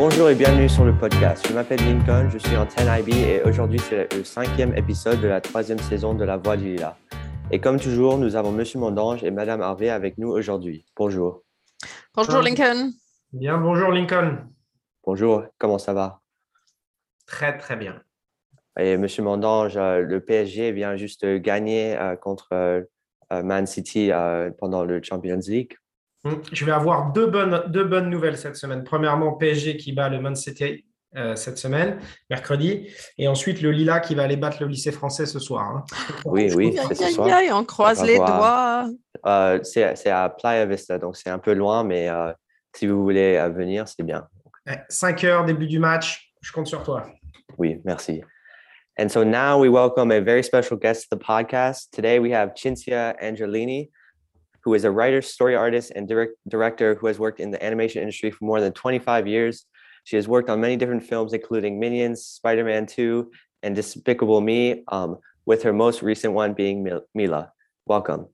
Bonjour et bienvenue sur le podcast. Je m'appelle Lincoln, je suis en 10IB et aujourd'hui c'est le cinquième épisode de la troisième saison de La Voix du Lila. Et comme toujours, nous avons Monsieur Mondange et Madame Harvey avec nous aujourd'hui. Bonjour. Bonjour Lincoln. Bien, bonjour Lincoln. Bonjour, comment ça va? Très, très bien. Et Monsieur Mondange, euh, le PSG vient juste de gagner euh, contre euh, Man City pendant le Champions League. Hum, je vais avoir deux bonnes, deux bonnes nouvelles cette semaine. Premièrement, PSG qui bat le Man City cette semaine, mercredi. Et ensuite, le Lila qui va aller battre le lycée français ce soir. Hein. Oui, oui, c'est ce soir. on croise les doigts. c'est à Playa Vista, donc c'est un peu loin, mais si vous voulez venir, c'est bien. 5 heures, début du match. Je compte sur toi. Oui, merci. And so now we welcome a very special guest to the podcast. Today we have Cinzia Angelini, who is a writer, story artist, and direct, director who has worked in the animation industry for more than 25 years. She has worked on many different films, including Minions, Spider Man 2, and Despicable Me, um, with her most recent one being Mila. Welcome.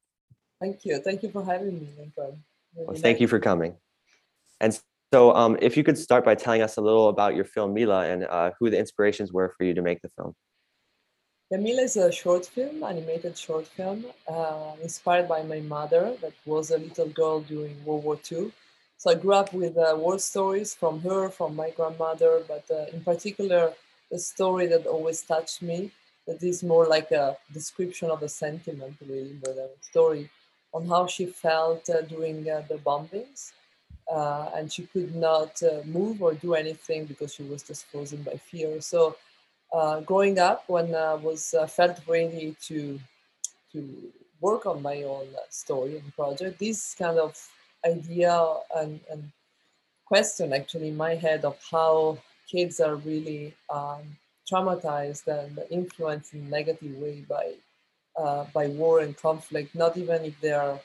Thank you. Thank you for having me, Lincoln. Really well, thank nice. you for coming. And so, um, if you could start by telling us a little about your film Mila and uh, who the inspirations were for you to make the film. Camila is a short film, animated short film, uh, inspired by my mother, that was a little girl during World War II. So I grew up with uh, war stories from her, from my grandmother, but uh, in particular, the story that always touched me, that is more like a description of a sentiment, really, than a story, on how she felt uh, during uh, the bombings. Uh, and she could not move or do anything because she was just frozen by fear. So uh, growing up, when I was uh, felt ready to to work on my own uh, story and project, this kind of idea and, and question actually in my head of how kids are really um, traumatized and influenced in a negative way by uh, by war and conflict, not even if they are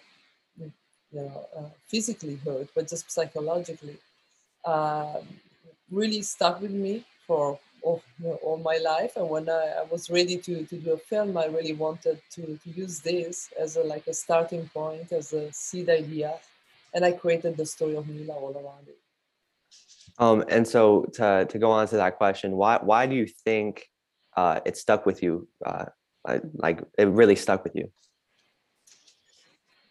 you know, uh, physically hurt, but just psychologically, uh, really stuck with me for all, you know, all my life. And when I, I, was ready to, to do a film, I really wanted to, to use this as a, like a starting point, as a seed idea. And I created the story of Mila all around it. Um, and so to, to go on to that question, why, why do you think uh, it stuck with you? Uh, like it really stuck with you?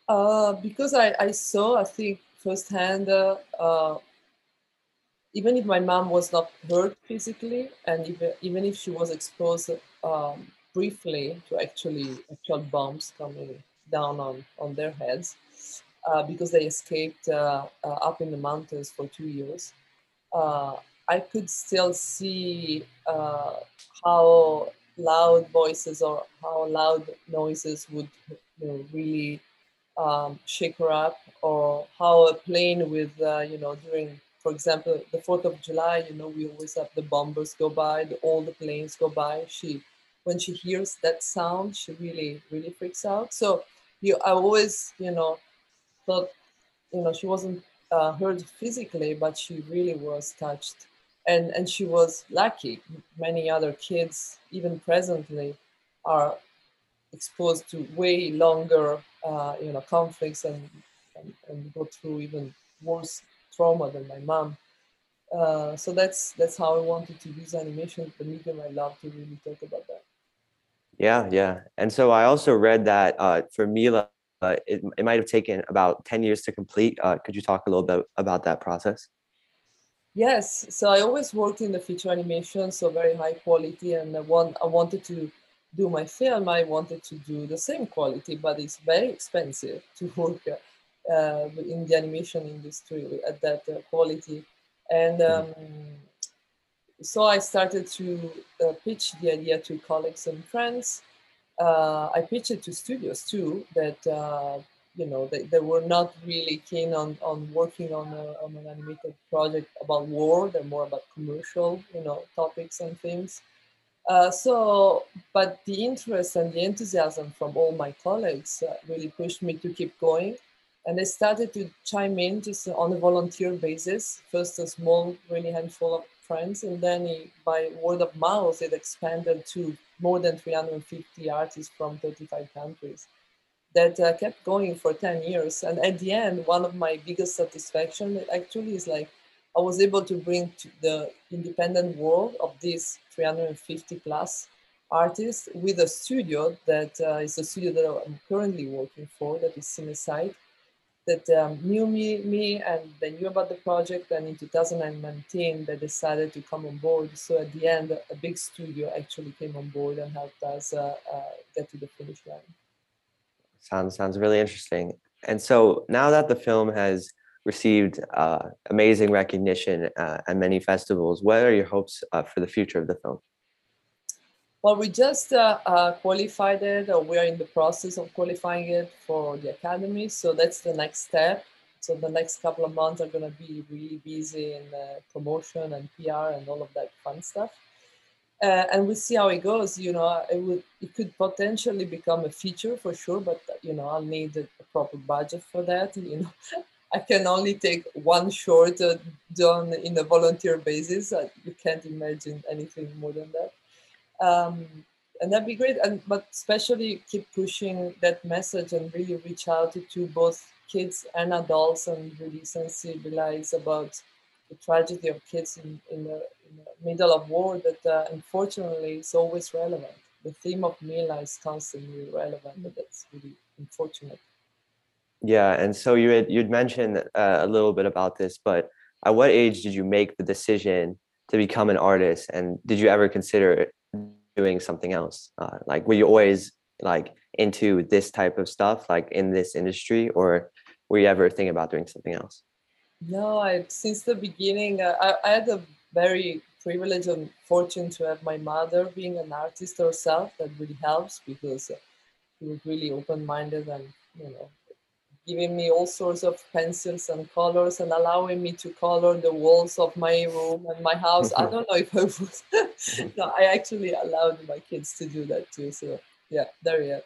Uh, because I, I saw, I think firsthand, uh, uh, even if my mom was not hurt physically, and even, even if she was exposed um, briefly to actually actual bombs coming down on, on their heads, uh, because they escaped uh, uh, up in the mountains for two years, uh, I could still see uh, how loud voices or how loud noises would you know, really um, shake her up, or how a plane with, uh, you know, during for example, the 4th of July, you know, we always have the bombers go by, the, all the planes go by. She, when she hears that sound, she really, really freaks out. So you, I always, you know, thought, you know, she wasn't uh, hurt physically, but she really was touched. And, and she was lucky. Many other kids, even presently, are exposed to way longer, uh, you know, conflicts and, and, and go through even worse trauma than my mom. Uh, so that's that's how I wanted to use animation, the medium I love to really talk about that. Yeah, yeah. And so I also read that uh, for Mila, uh, it, it might have taken about 10 years to complete. Uh, could you talk a little bit about that process? Yes. So I always worked in the feature animation, so very high quality. And I, want, I wanted to do my film, I wanted to do the same quality, but it's very expensive to work in the animation industry at that uh, quality. And um, so I started to uh, pitch the idea to colleagues and friends. I pitched it to studios too, that you know they, they were not really keen on, on working on, a, on an animated project about war they're more about commercial you know topics and themes uh, so but the interest and the enthusiasm from all my colleagues uh, really pushed me to keep going and I started to chime in just on a volunteer basis. First, a small, really handful of friends, and then by word of mouth, it expanded to more than 350 artists from 35 countries. That uh, kept going for 10 years, and at the end, one of my biggest satisfaction actually is like, I was able to bring to the independent world of these 350 plus artists with a studio that uh, is a studio that I'm currently working for, that is Cinesite, that um, knew me, me and they knew about the project. And in 2019, they decided to come on board. So at the end, a big studio actually came on board and helped us uh, uh, get to the finish line. Sounds sounds really interesting. And so now that the film has received uh, amazing recognition uh, at many festivals, what are your hopes uh, for the future of the film? Well, we just uh, uh, qualified it, or we are in the process of qualifying it for the academy. So that's the next step. So the next couple of months are going to be really busy in uh, promotion and PR and all of that fun stuff. Uh, and we'll see how it goes. You know, it would it could potentially become a feature for sure, but you know, I'll need a, proper budget for that. You know, I can only take one short uh, done in a volunteer basis. you can't imagine anything more than that um, and that'd be great. And but especially keep pushing that message and really reach out to both kids and adults and really sensibilize about the tragedy of kids in, in, the, in the middle of war that uh, unfortunately is always relevant. The theme of mila is constantly relevant but that's really unfortunate. Yeah and so you had you'd mentioned uh, a little bit about this but at what age did you make the decision to become an artist? And did you ever consider doing something else uh, like were you always like into this type of stuff like in this industry or were you ever thinking about doing something else? No I, since the beginning uh, I, I had a very privilege and fortune to have my mother being an artist herself that really helps because she was really open-minded and you know giving me all sorts of pencils and colors and allowing me to color the walls of my room and my house. I don't know if I was, no, I actually allowed my kids to do that too. So yeah, there you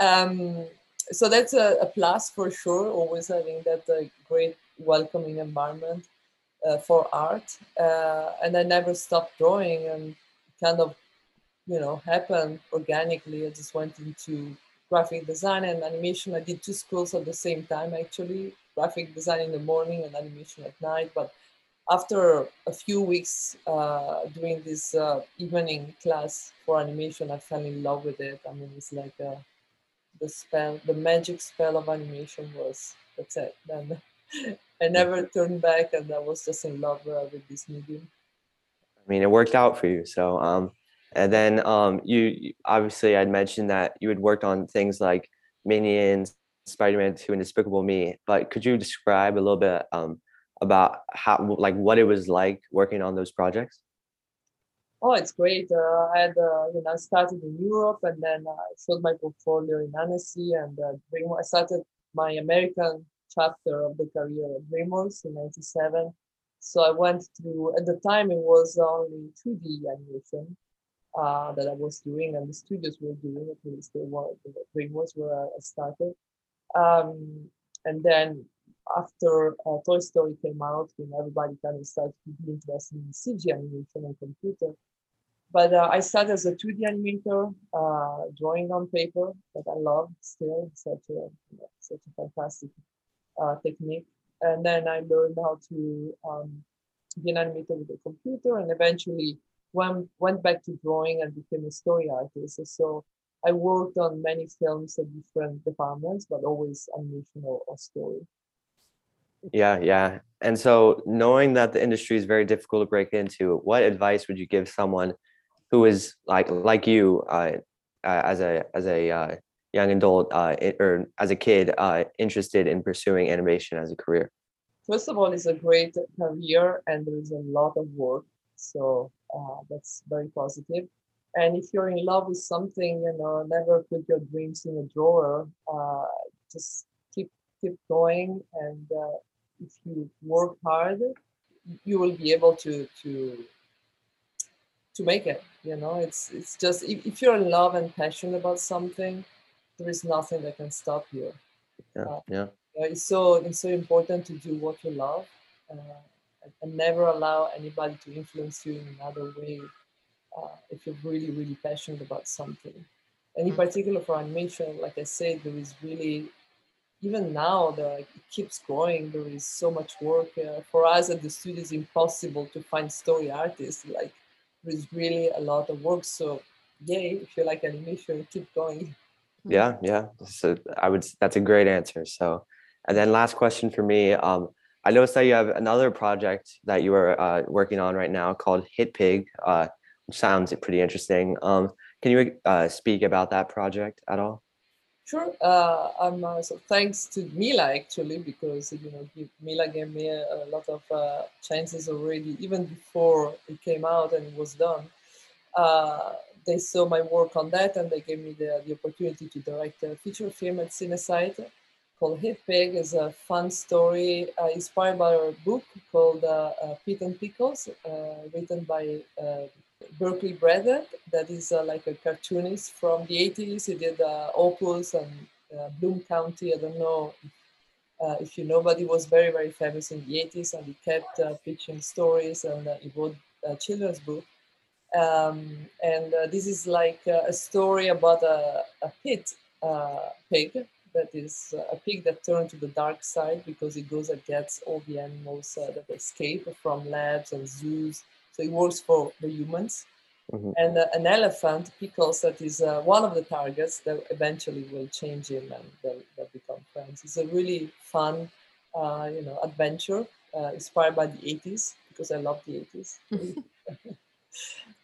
go. Um, so that's a, a, plus for sure. Always having that uh, great welcoming environment uh, for art, uh, and I never stopped drawing and kind of, you know, happened organically. I just went into graphic design and animation. I did two schools at the same time, actually, graphic design in the morning and animation at night. But after a few weeks uh, doing this uh, evening class for animation, I fell in love with it. I mean, it's like uh, the spell, the magic spell of animation was, that's it. Then I never turned back and I was just in love uh, with this medium. I mean, it worked out for you. So, um, and then um, you obviously I'd mentioned that you had worked on things like Minions, Spider-Man 2, and Despicable Me. But could you describe a little bit um, about how like what it was like working on those projects? Oh, it's great. Uh, I had uh, you know started in Europe and then I showed my portfolio in Annecy and uh, I started my American chapter of the career at DreamWorks in '97. So I went through at the time it was only 2D animation uh, that I was doing and the studios were doing, at least the one the DreamWorks where I started. Um, and then after uh, Toy Story came out, know, everybody kind of started to be interested in CG animation and computer. But uh, I started as a 2D animator, uh, drawing on paper that I love still, such a such a fantastic uh, technique. And then I learned how to um, be an animator with a computer, and eventually went, went back to drawing and became a story artist. So I worked on many films at different departments, but always animation or, or story. Yeah, yeah. And so knowing that the industry is very difficult to break into, what advice would you give someone who is like like you uh, uh, as a as a uh, young adult uh, or as a kid uh, interested in pursuing animation as a career? First of all, it's a great career and there is a lot of work. So uh, that's very positive. And if you're in love with something, you know, never put your dreams in a drawer. Uh, just keep keep going, and uh, if you work hard, you will be able to to to make it. You know, it's it's just if, if you're in love and passionate about something, there is nothing that can stop you. Yeah, uh, yeah. It's so it's so important to do what you love. And never allow anybody to influence you in another way uh, if you're really really passionate about something and in mm. particular for animation like i said there is really even now, like, it keeps growing. There is so much work uh, for us at the studio. It's impossible to find story artists. Like there's really a lot of work. So yay! If you like animation, keep going. Yeah, yeah. So I would. That's a great answer. So, and then last question for me. Um, I noticed that you have another project that you are uh, working on right now called Hit Pig, uh, which sounds pretty interesting. Um, can you uh, speak about that project at all? Sure. Uh, I'm uh, so thanks to Mila actually because you know Mila gave me a, a lot of uh, chances already even before it came out and it was done. They saw my work on that and they gave me the, the opportunity to direct a feature film at Cinesite called Hit Pig. is a fun story uh, inspired by a book called uh, Pete and Pickles, written by Berkeley Breathed, that is uh, like a cartoonist from the 80s. He did uh, Opus and uh, Bloom County. I don't know uh, if you know, but he was very, very famous in the 80s and he kept uh, pitching stories and uh, he wrote a children's book. Um, and this is like a story about a, a pit pig that is a pig that turned to the dark side because it goes against all the animals that escape from labs and zoos so it works for the humans. Mm-hmm. And uh, an elephant, Pickles, that is uh, one of the targets that eventually will change him and they'll, they'll become friends. It's a really fun, uh, you know, adventure uh, inspired by the 80s because I love the 80s.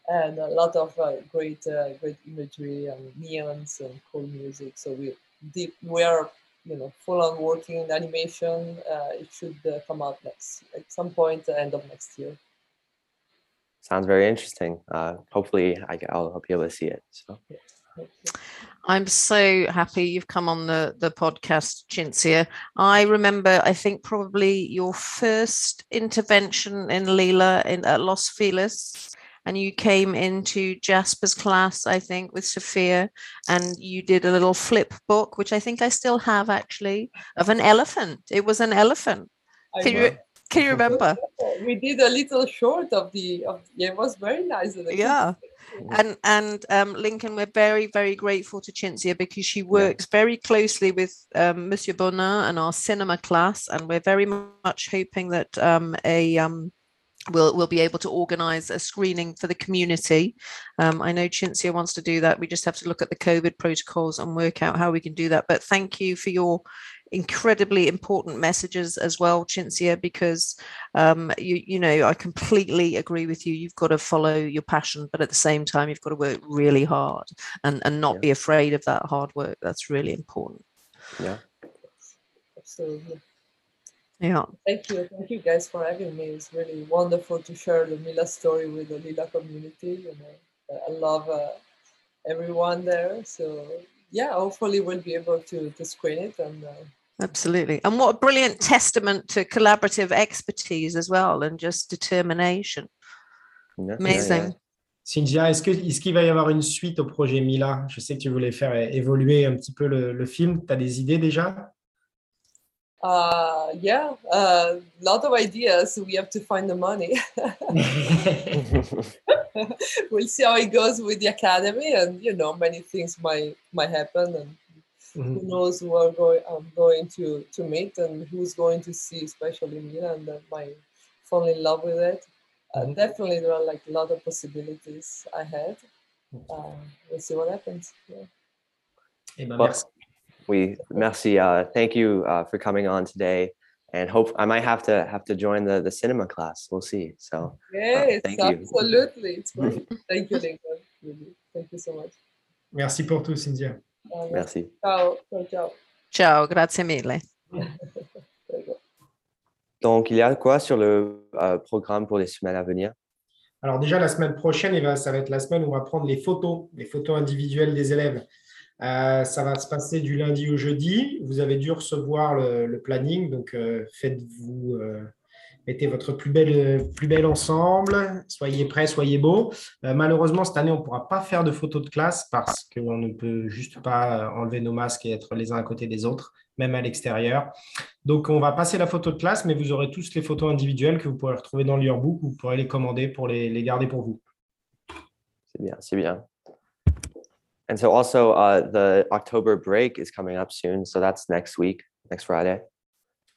and a lot of uh, great, uh, great imagery and neons and cool music. So we deep, we are, you know, full on working in animation. Uh, it should uh, come out next at some point, uh, end of next year sounds very interesting. Uh, hopefully, I, will I'll be able to see it. So. I'm so happy you've come on the, the podcast, Cinzia. I remember, I think probably your first intervention in Lila in at Los Feliz, and you came into Jasper's class, I think, with Sophia, and you did a little flip book, which I think I still have actually, of an elephant. It was an elephant. Can you, can you remember? we did a little short of the of yeah, it was very nice. Yeah. And and um, Lincoln, we're very very grateful to Cinzia because she works yeah. very closely with um, Monsieur Bonin and our cinema class, and we're very much hoping that um, a um, we'll we'll be able to organize a screening for the community. Um, I know Cinzia wants to do that. We just have to look at the COVID protocols and work out how we can do that. But thank you for your incredibly important messages as well, Cinzia, because um, you you know I completely agree with you. You've got to follow your passion, but at the same time, you've got to work really hard and and not yeah. be afraid of that hard work. That's really important. Yeah, absolutely. Yeah. Thank you. Thank you guys for having me. It's really wonderful to share the Mila story with the Lila community. You know, I love uh, everyone there. So yeah, hopefully we'll be able to, to screen it and uh, Absolutely. And what a brilliant testament to collaborative expertise as well and just determination. Yeah, Amazing. Yeah, yeah. Cynthia, est-ce qu'il est qu va y avoir une suite au projet Mila Je sais que tu voulais faire évoluer un petit peu le, le film. Tu as des idées déjà Uh, yeah, a uh, lot of ideas. We have to find the money. we'll see how it goes with the academy, and you know, many things might might happen, and mm-hmm. who knows who are going I'm going to to meet and who's going to see, especially me, and that might fall in love with it. Uh, mm-hmm. Definitely, there are like a lot of possibilities ahead. Mm-hmm. Uh, we'll see what happens. Yeah. Ben, we merci. Uh, thank you uh, for coming on today, and hope I might have to have to join the the cinema class. We'll see. So yes, uh, thank absolutely. You. It's great. thank you, Lincoln. Really. Thank you so much. Merci pour tout, Cynthia. Merci. Ciao, ciao, ciao. Ciao, grazie mille. Donc, il y a quoi sur le euh, programme pour les semaines à venir? Alors déjà, la semaine prochaine, ça va être la semaine où on va prendre les photos, les photos individuelles des élèves. Euh, ça va se passer du lundi au jeudi. Vous avez dû recevoir le, planning, donc euh, faites-vous, euh, mettez votre plus belle, plus ensemble, soyez prêts, soyez beaux. malheureusement, cette année, on ne pourra pas faire de photos de classe parce qu'on ne peut juste pas enlever nos masques et être les uns à côté des autres, même à l'extérieur. Donc, on va passer la photo de classe, mais vous aurez tous les photos individuelles que vous pourrez retrouver dans le Vous pourrez les commander pour les garder pour vous. C'est bien, c'est bien. And so also uh, the October break is coming up soon. So that's next week. next Friday.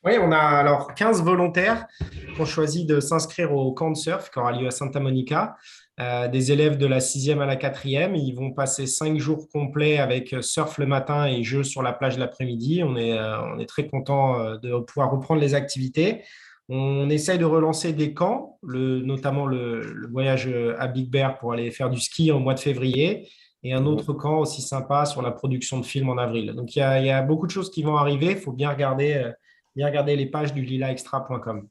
Oui, on a alors 15 volontaires qui ont choisi de s'inscrire au camp de surf qui aura lieu à Santa Monica. Euh, des élèves de la sixième à la quatrième. Ils vont passer cinq jours complets avec surf le matin et jeux sur la plage l'après-midi. On est, euh, on est très content euh, de pouvoir reprendre les activités. On essaye de relancer des camps, le, notamment le, voyage à Big Bear pour aller faire du ski en mois de février et un autre camp aussi sympa sur la production de films en avril. Donc il y a, il y a beaucoup de choses qui vont arriver. Il faut bien regarder, bien regarder les pages du lilaextra.com.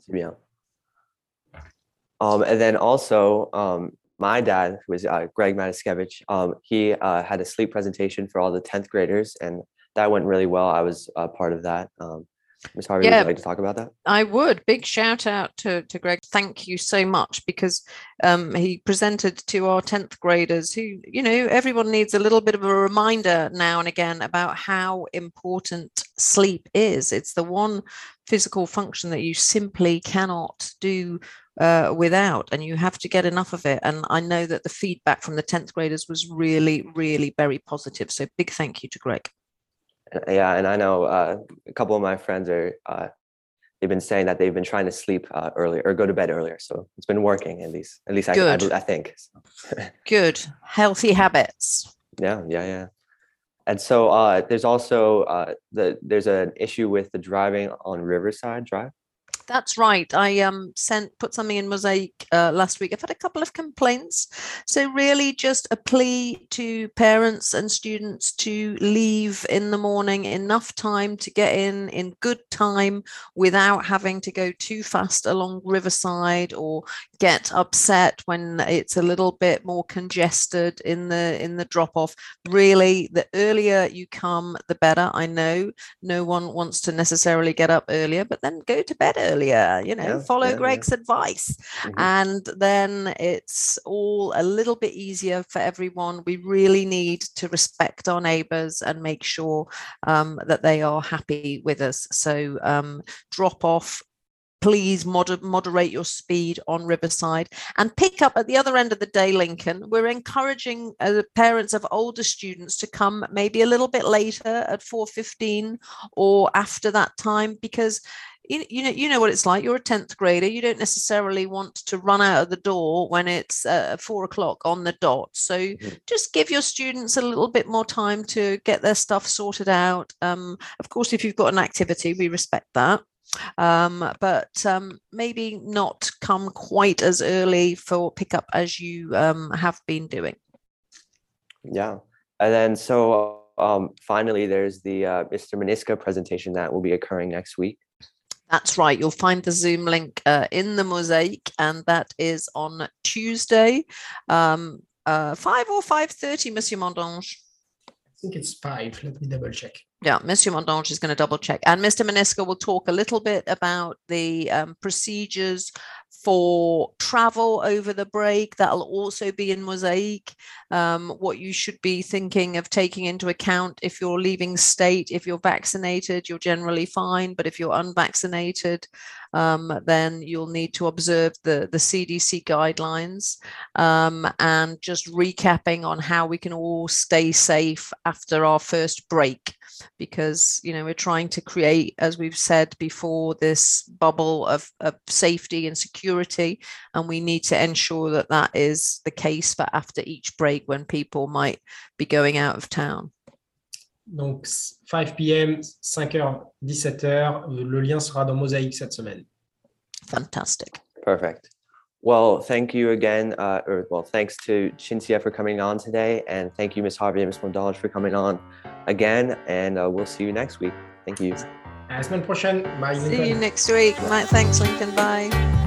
C'est bien. Um, and then also, um, my dad, who was uh, Greg Matiskevich, um, he uh, had a sleep presentation for all the 10th graders, and that went really well. I was uh, part of that. Um, Ms. Harvey, yeah, would you like to talk about that? I would. Big shout out to, to Greg. Thank you so much because um, he presented to our 10th graders who, you know, everyone needs a little bit of a reminder now and again about how important sleep is. It's the one physical function that you simply cannot do uh, without, and you have to get enough of it. And I know that the feedback from the 10th graders was really, really very positive. So big thank you to Greg. Yeah, and I know uh, a couple of my friends are, uh, they've been saying that they've been trying to sleep uh, earlier or go to bed earlier. So it's been working at least, at least I, I, I think. Good, healthy habits. Yeah, yeah, yeah. And so uh, there's also uh, the there's an issue with the driving on Riverside Drive. That's right. I um sent put something in Mosaic uh, last week. I've had a couple of complaints. So really just a plea to parents and students to leave in the morning enough time to get in in good time without having to go too fast along Riverside or get upset when it's a little bit more congested in the in the drop off. Really the earlier you come the better. I know no one wants to necessarily get up earlier, but then go to bed early earlier you know yeah, follow yeah, greg's yeah. advice mm-hmm. and then it's all a little bit easier for everyone we really need to respect our neighbors and make sure um, that they are happy with us so um, drop off please moder- moderate your speed on Riverside and pick up at the other end of the day, Lincoln. We're encouraging uh, parents of older students to come maybe a little bit later at 4.15 or after that time because you, you know you know what it's like. You're a 10th grader. You don't necessarily want to run out of the door when it's uh, four o'clock on the dot. So mm-hmm. just give your students a little bit more time to get their stuff sorted out. Um, of course if you've got an activity we respect that. Um, but um, maybe not come quite as early for pickup as you um, have been doing. Yeah. And then so um, finally there's the uh, mr Maniska presentation that will be occurring next week that's right. You'll find the Zoom link uh, in the mosaic, and that is on Tuesday, um, uh, five or five thirty, Monsieur Mondange. I think it's five. Let me double check. Yeah, Monsieur Mondange is going to double check, and Mr. Maniska will talk a little bit about the um, procedures for travel over the break. That'll also be in Mosaic. Um, what you should be thinking of taking into account if you're leaving state, if you're vaccinated, you're generally fine. But if you're unvaccinated, um, then you'll need to observe the, the CDC guidelines um, and just recapping on how we can all stay safe after our first break because you know we're trying to create as we've said before this bubble of, of safety and security and we need to ensure that that is the case for after each break when people might be going out of town Donc 5 p.m., 5h, 17h, le lien sera dans Mosaïque cette semaine. Fantastic. Perfect. Well, thank you again. Uh, or, well, thanks to Cinzia for coming on today. And thank you, Ms. Harvey and Ms. Mondalich, for coming on again. And uh, we'll see you next week. Thank you. À la semaine prochaine. Bye. See you next week. Thanks, Lincoln. Bye.